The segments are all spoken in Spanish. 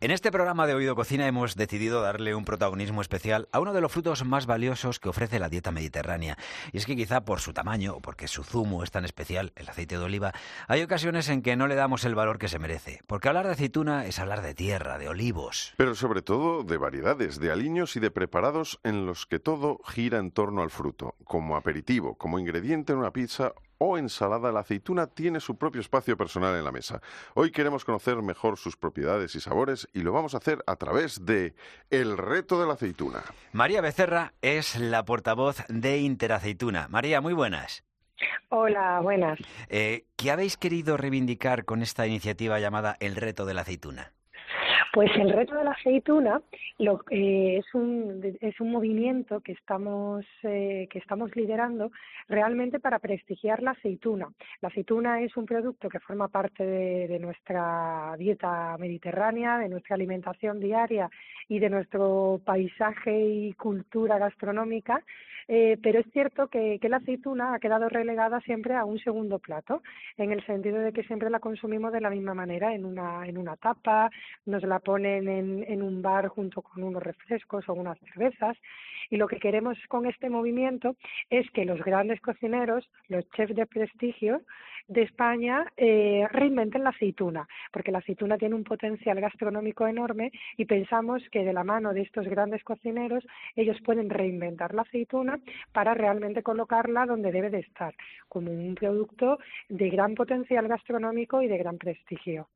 En este programa de Oído Cocina hemos decidido darle un protagonismo especial a uno de los frutos más valiosos que ofrece la dieta mediterránea. Y es que quizá por su tamaño o porque su zumo es tan especial, el aceite de oliva, hay ocasiones en que no le damos el valor que se merece. Porque hablar de aceituna es hablar de tierra, de olivos. Pero sobre todo de variedades, de aliños y de preparados en los que todo gira en torno al fruto, como aperitivo, como ingrediente en una pizza o ensalada, la aceituna tiene su propio espacio personal en la mesa. Hoy queremos conocer mejor sus propiedades y sabores y lo vamos a hacer a través de El reto de la aceituna. María Becerra es la portavoz de Interaceituna. María, muy buenas. Hola, buenas. Eh, ¿Qué habéis querido reivindicar con esta iniciativa llamada El reto de la aceituna? Pues el reto de la aceituna lo, eh, es, un, es un movimiento que estamos, eh, que estamos liderando realmente para prestigiar la aceituna. La aceituna es un producto que forma parte de, nuestra dieta mediterránea, de nuestra alimentación diaria y de nuestro paisaje y cultura gastronómica, eh, pero es cierto que, que la aceituna ha quedado relegada siempre a un segundo plato, en el sentido de que siempre la consumimos de la misma manera, en una, en una tapa, nos la ponen en, en un bar junto con unos refrescos o unas cervezas. Y lo que queremos con este movimiento es que los grandes cocineros, los chefs de prestigio de España, eh, reinventen la aceituna, porque la aceituna tiene un potencial gastronómico enorme y pensamos que de la mano de estos grandes cocineros ellos pueden reinventar la aceituna para realmente colocarla donde debe de estar, como un producto de gran potencial gastronómico y de gran prestigio.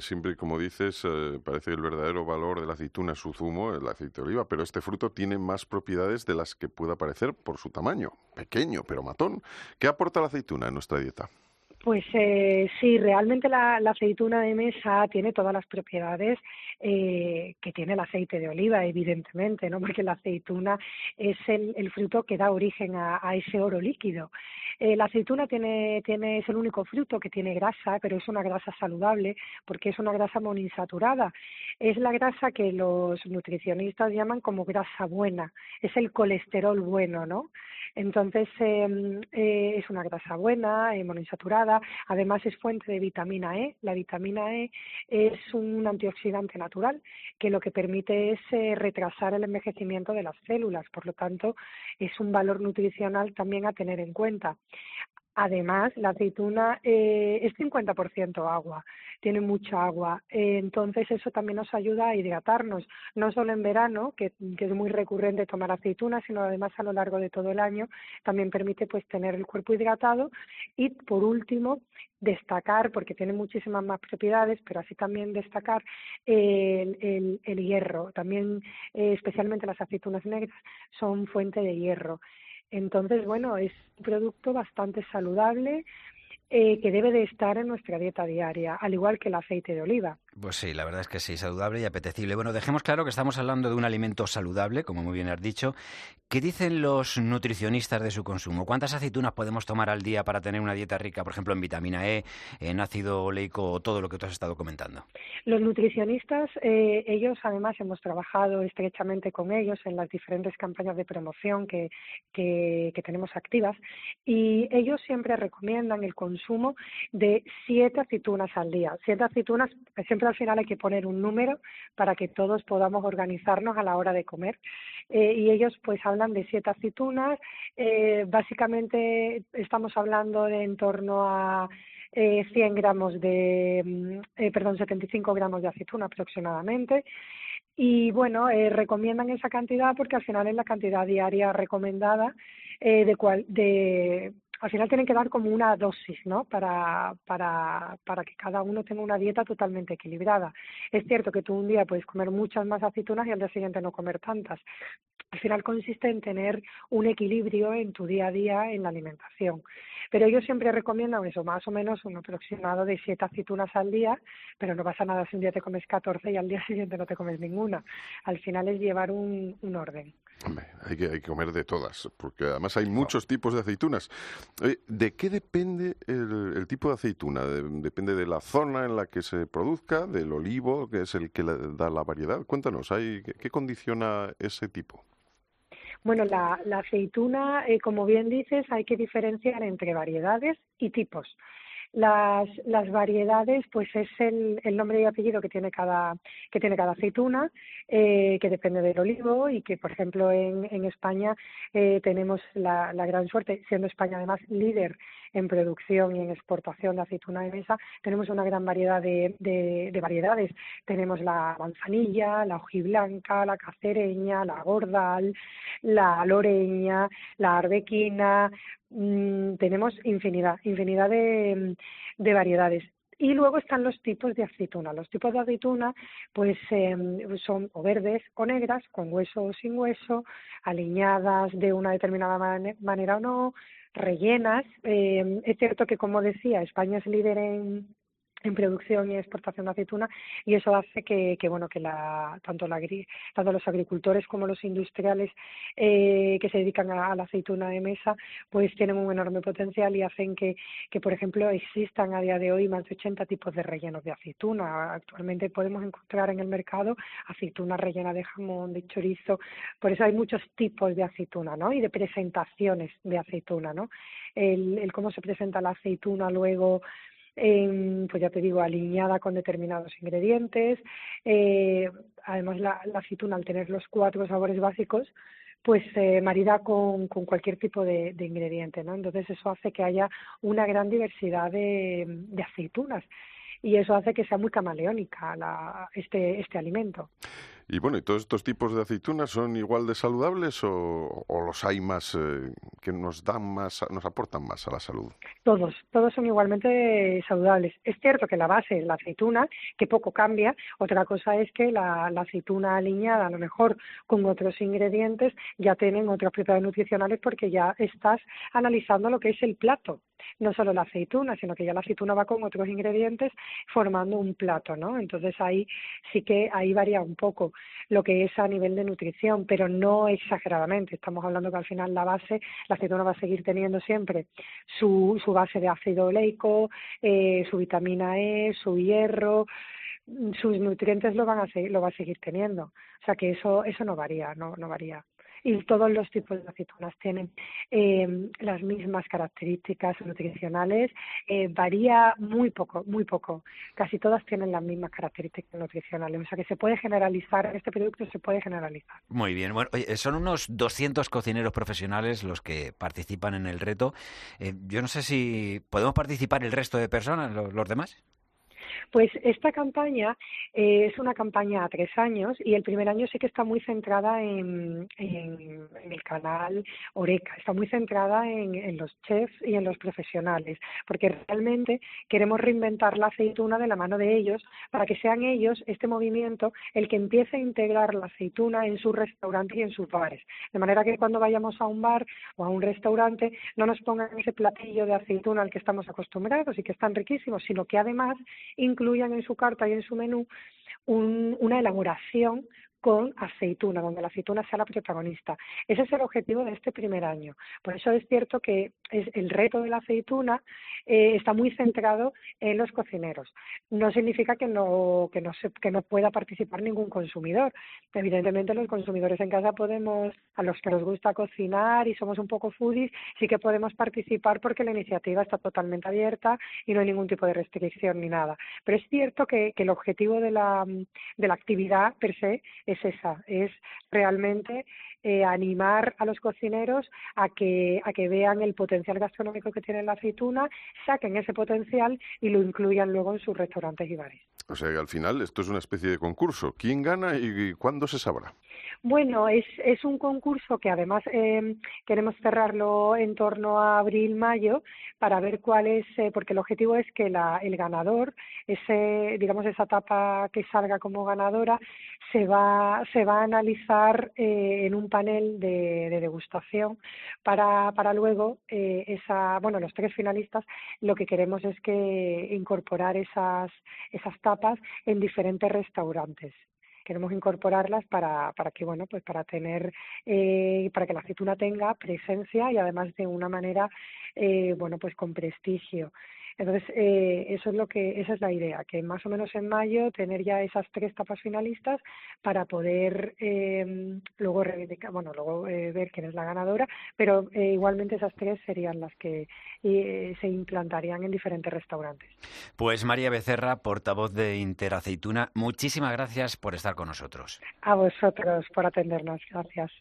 Siempre, como dices, eh, parece que el verdadero valor de la aceituna es su zumo, el aceite de oliva, pero este fruto tiene más propiedades de las que pueda parecer por su tamaño, pequeño pero matón. ¿Qué aporta la aceituna en nuestra dieta? Pues eh, sí, realmente la, aceituna de mesa tiene todas las propiedades eh, que tiene el aceite de oliva, evidentemente, ¿no? Porque la aceituna es el, fruto que da origen a, ese oro líquido. Eh, la aceituna tiene, tiene, es el único fruto que tiene grasa, pero es una grasa saludable porque es una grasa monoinsaturada. Es la grasa que los nutricionistas llaman como grasa buena, es el colesterol bueno, ¿no? Entonces, em, eh, es una grasa buena, eh, además es fuente de vitamina E. La vitamina E es un antioxidante natural que lo que permite es eh, retrasar el envejecimiento de las células, por lo tanto, es un valor nutricional también a tener en cuenta. Además, la aceituna eh, es 50% agua, tiene mucha agua, entonces eso también nos ayuda a hidratarnos, no solo en verano, que, es muy recurrente tomar aceituna, sino además a lo largo de todo el año, también permite pues tener el cuerpo hidratado. Y por último destacar, porque tiene muchísimas más propiedades, pero así también destacar el, el, hierro, también eh, especialmente las aceitunas negras son fuente de hierro. Entonces, bueno, es un producto bastante saludable eh, que debe de estar en nuestra dieta diaria, al igual que el aceite de oliva. Pues sí, la verdad es que sí, saludable y apetecible. Bueno, dejemos claro que estamos hablando de un alimento saludable, como muy bien has dicho. ¿Qué dicen los nutricionistas de su consumo? ¿Cuántas aceitunas podemos tomar al día para tener una dieta rica, por ejemplo, en vitamina E, en ácido oleico o todo lo que tú has estado comentando? Los nutricionistas, eh, ellos además hemos trabajado estrechamente con ellos en las diferentes campañas de promoción que, que, que tenemos activas y ellos siempre recomiendan el consumo de siete aceitunas al día. Siete aceitunas siempre al final hay que poner un número para que todos podamos organizarnos a la hora de comer. Eh, y ellos pues hablan de siete aceitunas, eh, básicamente estamos hablando de en torno a eh, 100 gramos de, mm, eh, perdón, 75 gramos de aceituna aproximadamente. Y bueno, eh, recomiendan esa cantidad porque al final es la cantidad diaria recomendada eh, de, cual, de al final tienen que dar como una dosis, ¿no? Para, para, para que cada uno tenga una dieta totalmente equilibrada. Es cierto que tú un día puedes comer muchas más aceitunas y al día siguiente no comer tantas. Al final consiste en tener un equilibrio en tu día a día en la alimentación. Pero ellos siempre recomiendan eso, más o menos un aproximado de siete aceitunas al día, pero no pasa nada si un día te comes 14 y al día siguiente no te comes ninguna. Al final es llevar un, un orden. Hay que, hay que comer de todas, porque además hay muchos tipos de aceitunas. ¿De qué depende el, tipo de aceituna? ¿Depende de la zona en la que se produzca, del olivo, que es el que da la variedad? Cuéntanos, ¿hay, ¿qué condiciona ese tipo? Bueno, la, aceituna, eh, como bien dices, hay que diferenciar entre variedades y tipos. Las, las variedades, pues es el, el nombre y apellido que tiene cada, que tiene cada aceituna, eh, que depende del olivo y que, por ejemplo, en, en España eh, tenemos la, la gran suerte, siendo España además líder en producción y en exportación de aceituna de mesa, tenemos una gran variedad de, de, de variedades. Tenemos la manzanilla, la hojiblanca, la cacereña, la gordal, la loreña, la arbequina, mmm, tenemos infinidad, infinidad de, de variedades. Y luego están los tipos de aceituna. Los tipos de aceituna pues eh, son o verdes o negras, con hueso o sin hueso, aliñadas de una determinada man manera o no, rellenas. Eh, es cierto que, como decía, España es líder en, en producción y exportación de aceituna y eso hace que, que bueno que la tanto la tanto los agricultores como los industriales eh, que se dedican a, a, la aceituna de mesa pues tienen un enorme potencial y hacen que, que por ejemplo existan a día de hoy más de 80 tipos de rellenos de aceituna. Actualmente podemos encontrar en el mercado aceituna rellena de jamón de chorizo por eso hay muchos tipos de aceituna no y de presentaciones de aceituna no el, el cómo se presenta la aceituna luego eh, pues ya te digo, alineada con determinados ingredientes. Eh, además, la, aceituna, al tener los cuatro sabores básicos, pues eh, marida con, con cualquier tipo de, de ingrediente, ¿no? Entonces eso hace que haya una gran diversidad de, de aceitunas y eso hace que sea muy camaleónica la, este, este alimento. Y bueno, ¿y todos estos tipos de aceitunas son igual de saludables o, los hay más eh, que nos dan más, nos aportan más a la salud? Todos, todos son igualmente saludables. Es cierto que la base es la aceituna, que poco cambia. Otra cosa es que la, la aceituna aliñada, a lo mejor con otros ingredientes, ya tienen otras propiedades nutricionales porque ya estás analizando lo que es el plato no solo la aceituna, sino que ya la aceituna va con otros ingredientes formando un plato, ¿no? Entonces ahí sí que ahí varía un poco lo que es a nivel de nutrición, pero no exageradamente. Estamos hablando que al final la base, la aceituna va a seguir teniendo siempre su, su base de ácido oleico, eh, su vitamina E, su hierro, sus nutrientes lo van a seguir, lo va a seguir teniendo. O sea que eso, eso no varía, no, no varía y todos los tipos de aceitunas tienen eh, las mismas características nutricionales. Eh, varía muy poco, muy poco. Casi todas tienen las mismas características nutricionales. O sea que se puede generalizar, este producto se puede generalizar. Muy bien. Bueno, oye, son unos 200 cocineros profesionales los que participan en el reto. Eh, yo no sé si podemos participar el resto de personas, los, los demás. Pues esta campaña eh, es una campaña a tres años y el primer año sí que está muy centrada en, el canal Oreca, está muy centrada en, en, los chefs y en los profesionales, porque realmente queremos reinventar la aceituna de la mano de ellos para que sean ellos, este movimiento, el que empiece a integrar la aceituna en sus restaurantes y en sus bares. De manera que cuando vayamos a un bar o a un restaurante no nos pongan ese platillo de aceituna al que estamos acostumbrados y que están riquísimos, sino que además incluyan en su carta y en su menú un, una elaboración con aceituna, donde la aceituna sea la protagonista. Ese es el objetivo de este primer año. Por eso es cierto que es el reto de la aceituna eh, está muy centrado en los cocineros. No significa que no, que, no se, que no pueda participar ningún consumidor. Evidentemente los consumidores en casa podemos, a los que nos gusta cocinar y somos un poco foodies, sí que podemos participar porque la iniciativa está totalmente abierta y no hay ningún tipo de restricción ni nada. Pero es cierto que, que el objetivo de la, de la actividad per se es esa, es realmente eh, animar a los cocineros a que, a que vean el potencial gastronómico que tiene la aceituna, saquen ese potencial y lo incluyan luego en sus restaurantes y bares. O sea que al final esto es una especie de concurso. ¿Quién gana y cuándo se sabrá? Bueno, es, es un concurso que además eh, queremos cerrarlo en torno a abril-mayo para ver cuál es, eh, porque el objetivo es que la, el ganador, ese, digamos, esa etapa que salga como ganadora, se va, se va a analizar eh, en un panel de, de degustación para, para luego eh, esa, bueno, los tres finalistas, lo que queremos es que incorporar esas, esas tapas en diferentes restaurantes queremos incorporarlas para, para que bueno pues para tener eh, para que la aceituna tenga presencia y además de una manera eh, bueno pues con prestigio Entonces, eh, eso es lo que, esa es la idea, que más o menos en mayo tener ya esas tres tapas finalistas para poder eh, luego reivindicar, bueno, luego eh, ver quién es la ganadora, pero eh, igualmente esas tres serían las que eh, se implantarían en diferentes restaurantes. Pues María Becerra, portavoz de Interaceituna, muchísimas gracias por estar con nosotros. A vosotros por atendernos. Gracias.